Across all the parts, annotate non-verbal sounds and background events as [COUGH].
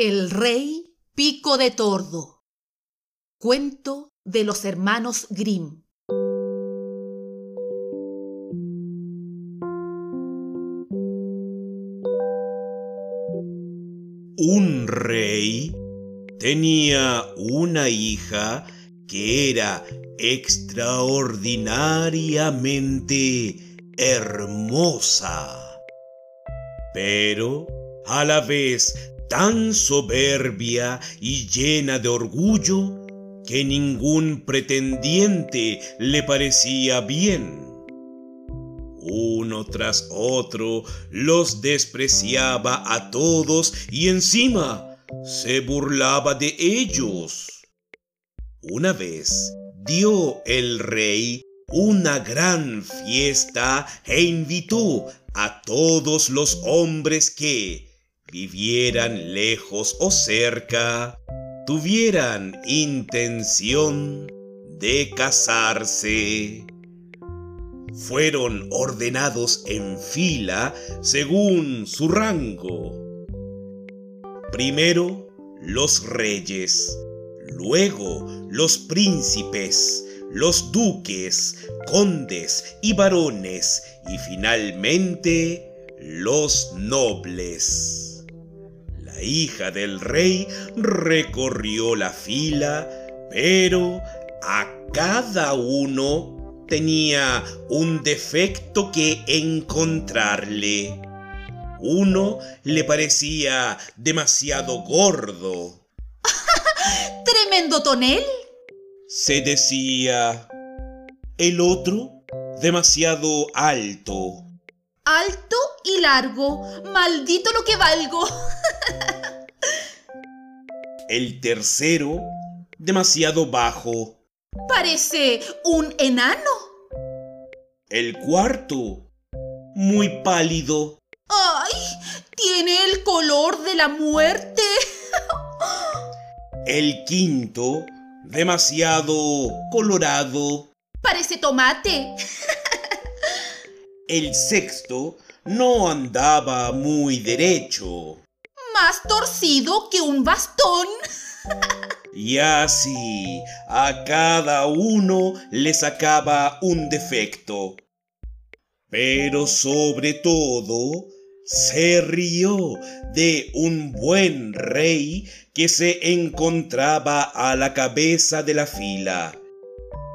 El rey pico de tordo. Cuento de los hermanos Grimm. Un rey tenía una hija que era extraordinariamente hermosa, pero a la vez tan soberbia y llena de orgullo que ningún pretendiente le parecía bien. Uno tras otro los despreciaba a todos y encima se burlaba de ellos. Una vez dio el rey una gran fiesta e invitó a todos los hombres que, vivieran lejos o cerca, tuvieran intención de casarse. Fueron ordenados en fila según su rango. Primero los reyes, luego los príncipes, los duques, condes y varones y finalmente los nobles. La hija del rey recorrió la fila, pero a cada uno tenía un defecto que encontrarle. Uno le parecía demasiado gordo. [LAUGHS] ¿Tremendo tonel? Se decía. El otro demasiado alto. Alto y largo. Maldito lo que valgo. [LAUGHS] El tercero, demasiado bajo. Parece un enano. El cuarto, muy pálido. ¡Ay! Tiene el color de la muerte. El quinto, demasiado colorado. Parece tomate. El sexto, no andaba muy derecho más torcido que un bastón. Y así a cada uno le sacaba un defecto. Pero sobre todo se rió de un buen rey que se encontraba a la cabeza de la fila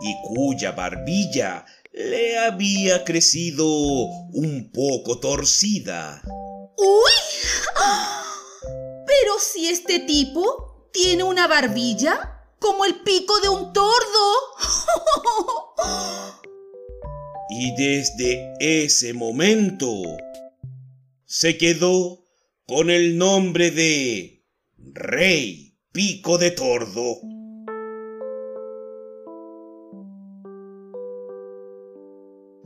y cuya barbilla le había crecido un poco torcida. ¡Uy! Pero si este tipo tiene una barbilla como el pico de un tordo. [LAUGHS] y desde ese momento se quedó con el nombre de Rey Pico de Tordo.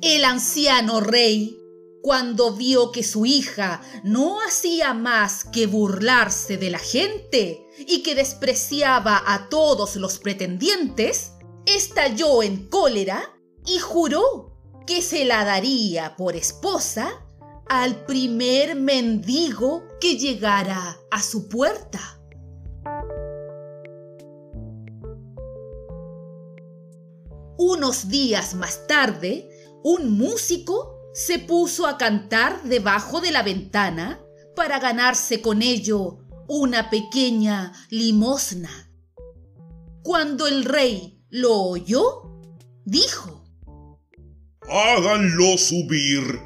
El anciano rey cuando vio que su hija no hacía más que burlarse de la gente y que despreciaba a todos los pretendientes, estalló en cólera y juró que se la daría por esposa al primer mendigo que llegara a su puerta. Unos días más tarde, un músico se puso a cantar debajo de la ventana para ganarse con ello una pequeña limosna. Cuando el rey lo oyó, dijo, Háganlo subir.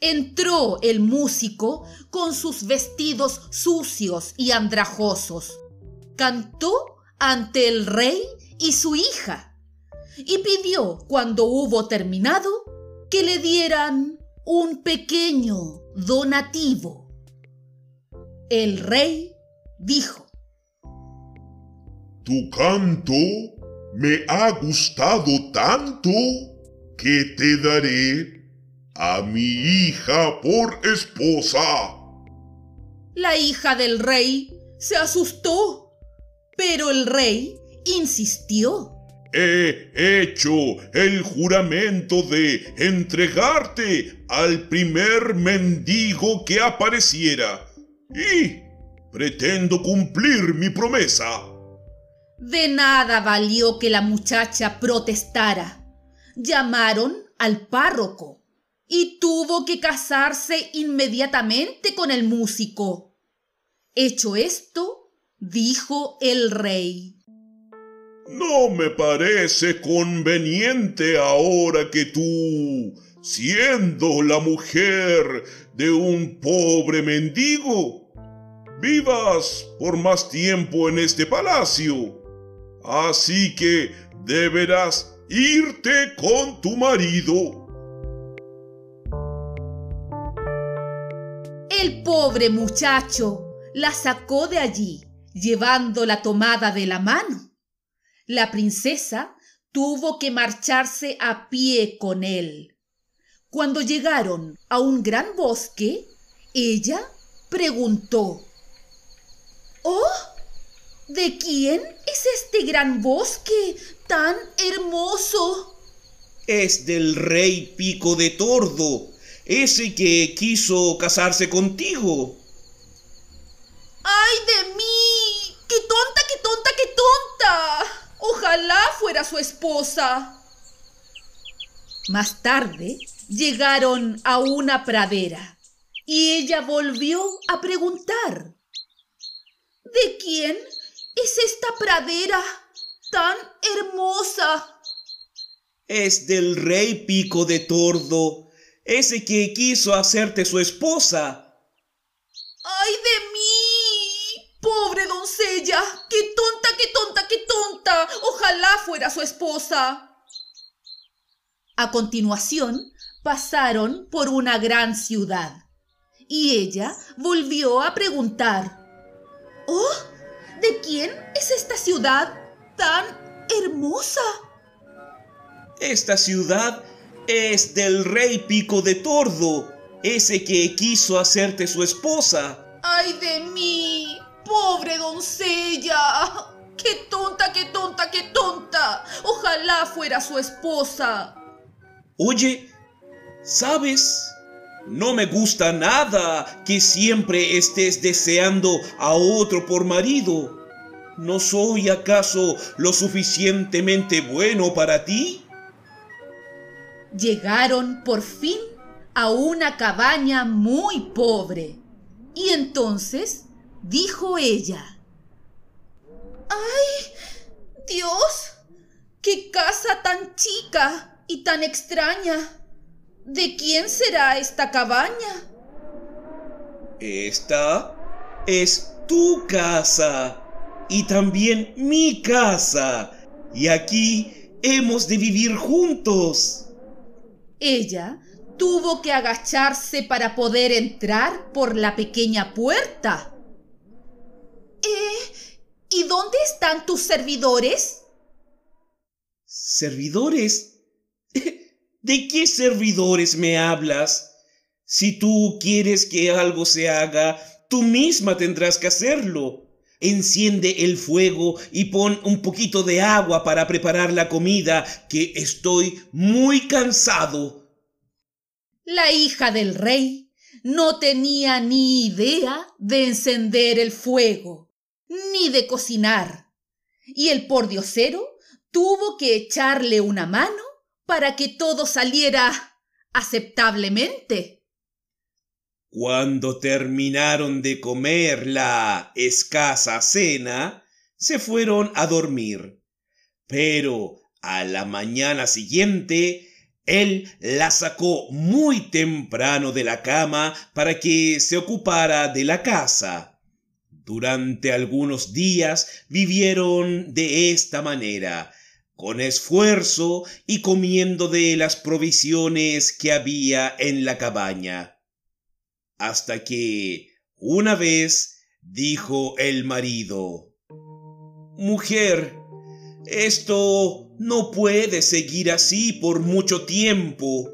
Entró el músico con sus vestidos sucios y andrajosos. Cantó ante el rey y su hija y pidió, cuando hubo terminado, que le dieran un pequeño donativo. El rey dijo, Tu canto me ha gustado tanto que te daré a mi hija por esposa. La hija del rey se asustó, pero el rey insistió he hecho el juramento de entregarte al primer mendigo que apareciera. Y Pretendo cumplir mi promesa. De nada valió que la muchacha protestara. Llamaron al párroco y tuvo que casarse inmediatamente con el músico. Hecho esto, dijo el rey. No me parece conveniente ahora que tú, siendo la mujer de un pobre mendigo, vivas por más tiempo en este palacio. Así que deberás irte con tu marido. El pobre muchacho la sacó de allí, llevándola tomada de la mano. La princesa tuvo que marcharse a pie con él. Cuando llegaron a un gran bosque, ella preguntó, ¡Oh! ¿De quién es este gran bosque tan hermoso? Es del rey Pico de Tordo, ese que quiso casarse contigo. ¡Ay de mí! ¡Qué tonta, qué tonta, qué tonta! Ojalá fuera su esposa. Más tarde llegaron a una pradera y ella volvió a preguntar. ¿De quién es esta pradera tan hermosa? Es del rey Pico de Tordo, ese que quiso hacerte su esposa. ¡Ay de mí! Pobre doncella, qué tonta, tonta. Ojalá fuera su esposa. A continuación, pasaron por una gran ciudad y ella volvió a preguntar. ¡Oh! ¿De quién es esta ciudad tan hermosa? Esta ciudad es del rey Pico de Tordo, ese que quiso hacerte su esposa. ¡Ay de mí! ¡Pobre doncella! ¡Qué tonta, qué tonta, qué tonta! Ojalá fuera su esposa. Oye, ¿sabes? No me gusta nada que siempre estés deseando a otro por marido. ¿No soy acaso lo suficientemente bueno para ti? Llegaron por fin a una cabaña muy pobre. Y entonces dijo ella, ¡Ay, Dios! ¡Qué casa tan chica y tan extraña! ¿De quién será esta cabaña? Esta es tu casa y también mi casa. Y aquí hemos de vivir juntos. Ella tuvo que agacharse para poder entrar por la pequeña puerta. ¿Eh? ¿Y dónde están tus servidores? ¿Servidores? [LAUGHS] ¿De qué servidores me hablas? Si tú quieres que algo se haga, tú misma tendrás que hacerlo. Enciende el fuego y pon un poquito de agua para preparar la comida, que estoy muy cansado. La hija del rey no tenía ni idea de encender el fuego, ni de cocinar, y el pordiosero tuvo que echarle una mano para que todo saliera aceptablemente. Cuando terminaron de comer la escasa cena, se fueron a dormir. Pero a la mañana siguiente, él la sacó muy temprano de la cama para que se ocupara de la casa. Durante algunos días vivieron de esta manera, con esfuerzo y comiendo de las provisiones que había en la cabaña. Hasta que una vez dijo el marido, Mujer, esto no puede seguir así por mucho tiempo.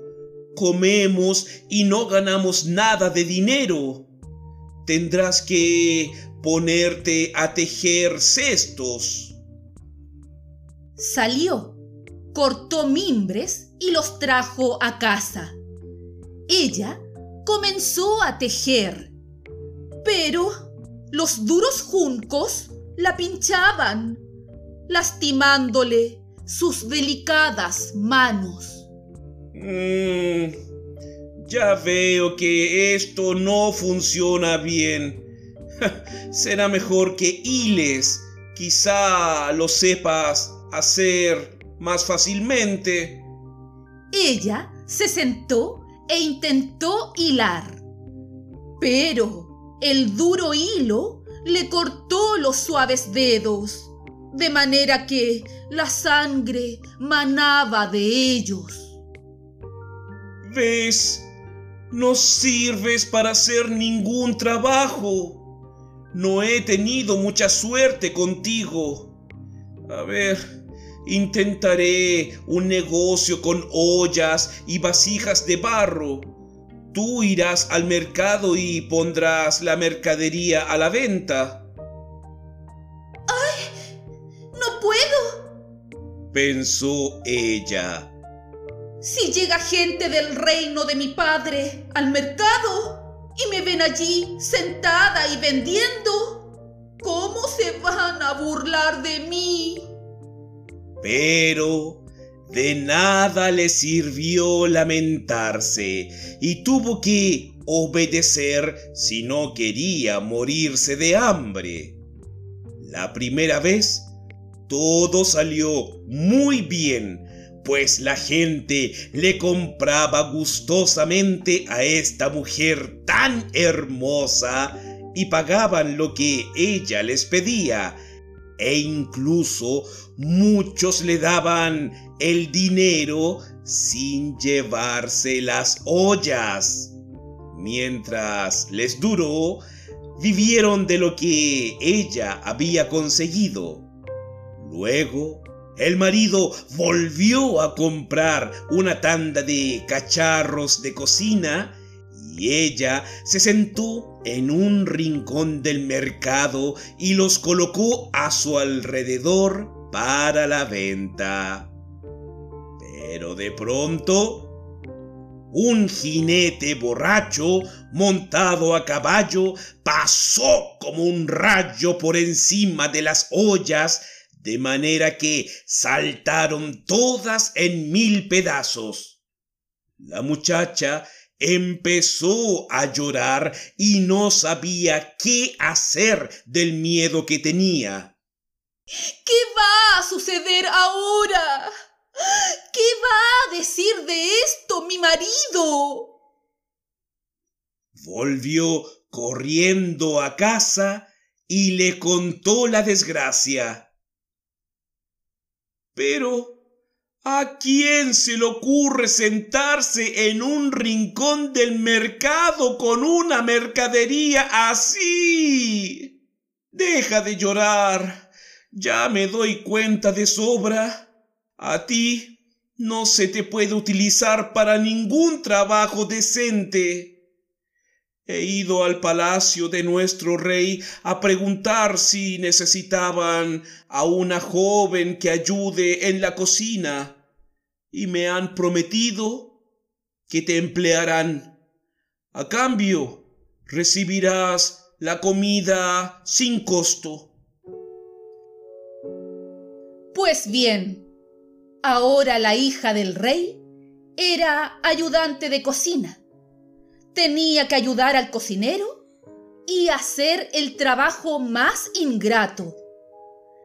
Comemos y no ganamos nada de dinero. Tendrás que ponerte a tejer cestos. Salió, cortó mimbres y los trajo a casa. Ella comenzó a tejer, pero los duros juncos la pinchaban, lastimándole sus delicadas manos. Mm, ya veo que esto no funciona bien. [LAUGHS] Será mejor que hiles. Quizá lo sepas hacer más fácilmente. Ella se sentó e intentó hilar. Pero el duro hilo le cortó los suaves dedos, de manera que la sangre manaba de ellos. ¿Ves? No sirves para hacer ningún trabajo. No he tenido mucha suerte contigo. A ver, intentaré un negocio con ollas y vasijas de barro. Tú irás al mercado y pondrás la mercadería a la venta. ¡Ay! ¡No puedo! pensó ella. Si llega gente del reino de mi padre al mercado y me ven allí sentada y vendiendo, ¿cómo se van a burlar de mí? Pero de nada le sirvió lamentarse y tuvo que obedecer si no quería morirse de hambre. La primera vez todo salió muy bien, pues la gente le compraba gustosamente a esta mujer tan hermosa y pagaban lo que ella les pedía, e incluso muchos le daban el dinero sin llevarse las ollas. Mientras les duró, vivieron de lo que ella había conseguido. Luego, el marido volvió a comprar una tanda de cacharros de cocina y ella se sentó en un rincón del mercado y los colocó a su alrededor para la venta. Pero de pronto, un jinete borracho montado a caballo pasó como un rayo por encima de las ollas, de manera que saltaron todas en mil pedazos. La muchacha empezó a llorar y no sabía qué hacer del miedo que tenía. ¿Qué va a suceder ahora? ¿Qué va a decir de esto mi marido? Volvió corriendo a casa y le contó la desgracia. Pero, ¿a quién se le ocurre sentarse en un rincón del mercado con una mercadería así? Deja de llorar. Ya me doy cuenta de sobra. A ti no se te puede utilizar para ningún trabajo decente. He ido al palacio de nuestro rey a preguntar si necesitaban a una joven que ayude en la cocina y me han prometido que te emplearán. A cambio, recibirás la comida sin costo. Pues bien, Ahora la hija del rey era ayudante de cocina. Tenía que ayudar al cocinero y hacer el trabajo más ingrato.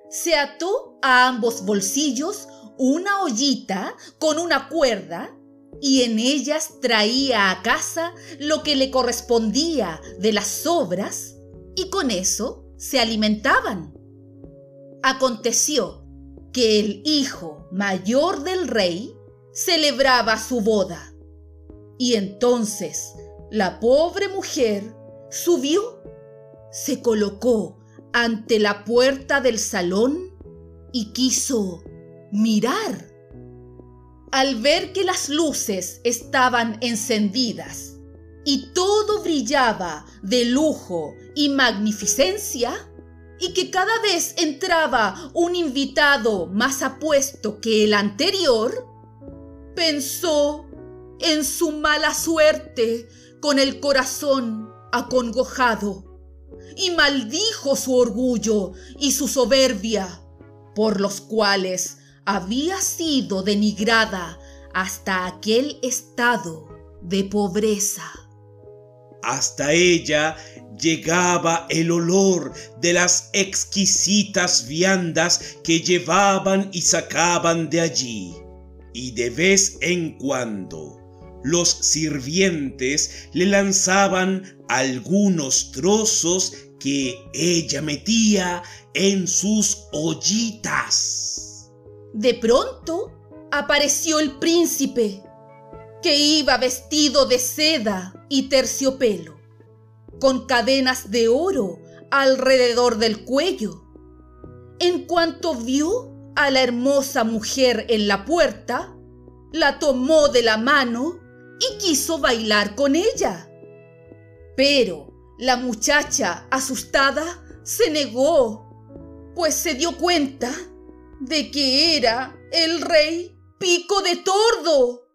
Se ató a ambos bolsillos una ollita con una cuerda y en ellas traía a casa lo que le correspondía de las sobras y con eso se alimentaban. Aconteció que el hijo mayor del rey celebraba su boda. Y entonces la pobre mujer subió, se colocó ante la puerta del salón y quiso mirar. Al ver que las luces estaban encendidas y todo brillaba de lujo y magnificencia, y que cada vez entraba un invitado más apuesto que el anterior, pensó en su mala suerte con el corazón acongojado y maldijo su orgullo y su soberbia, por los cuales había sido denigrada hasta aquel estado de pobreza. Hasta ella llegaba el olor de las exquisitas viandas que llevaban y sacaban de allí, y de vez en cuando los sirvientes le lanzaban algunos trozos que ella metía en sus ollitas. De pronto apareció el príncipe, que iba vestido de seda y terciopelo, con cadenas de oro alrededor del cuello. En cuanto vio a la hermosa mujer en la puerta, la tomó de la mano y quiso bailar con ella. Pero la muchacha, asustada, se negó, pues se dio cuenta de que era el rey Pico de Tordo.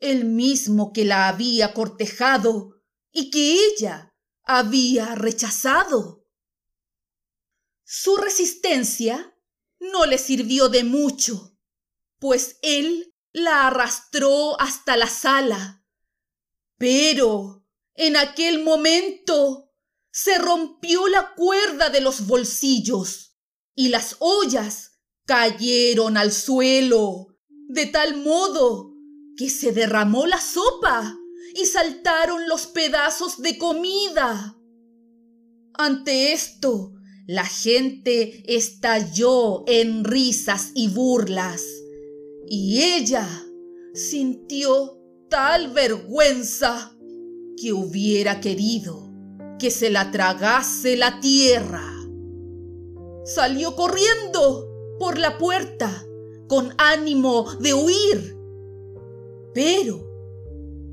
El mismo que la había cortejado y que ella había rechazado. Su resistencia no le sirvió de mucho, pues él la arrastró hasta la sala. Pero en aquel momento se rompió la cuerda de los bolsillos y las ollas cayeron al suelo, de tal modo que se derramó la sopa y saltaron los pedazos de comida. Ante esto, la gente estalló en risas y burlas y ella sintió tal vergüenza que hubiera querido que se la tragase la tierra. Salió corriendo por la puerta con ánimo de huir. Pero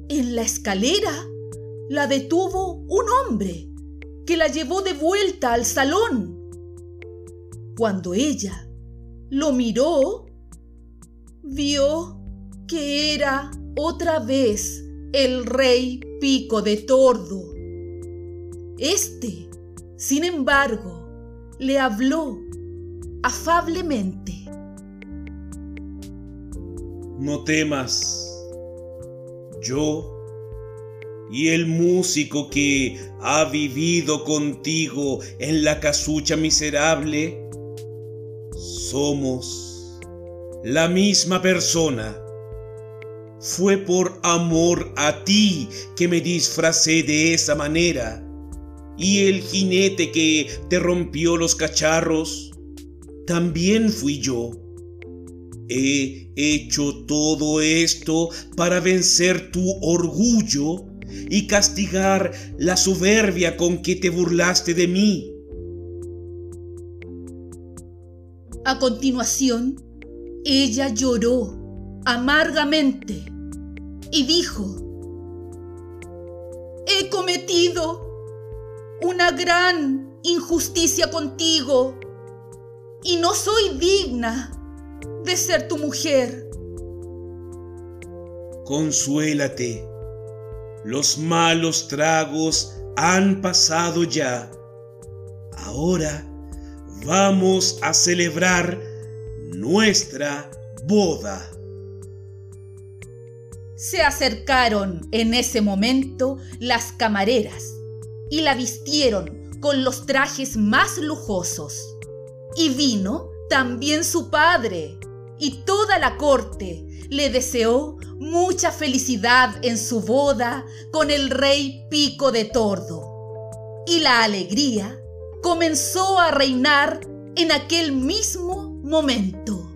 en la escalera la detuvo un hombre que la llevó de vuelta al salón. Cuando ella lo miró, vio que era otra vez el rey Pico de Tordo. Este, sin embargo, le habló afablemente. No temas. Yo y el músico que ha vivido contigo en la casucha miserable somos la misma persona. Fue por amor a ti que me disfracé de esa manera. Y el jinete que te rompió los cacharros, también fui yo. He hecho todo esto para vencer tu orgullo y castigar la soberbia con que te burlaste de mí. A continuación, ella lloró amargamente y dijo, he cometido una gran injusticia contigo y no soy digna de ser tu mujer. Consuélate, los malos tragos han pasado ya. Ahora vamos a celebrar nuestra boda. Se acercaron en ese momento las camareras y la vistieron con los trajes más lujosos. Y vino también su padre, y toda la corte le deseó mucha felicidad en su boda con el rey Pico de Tordo. Y la alegría comenzó a reinar en aquel mismo momento.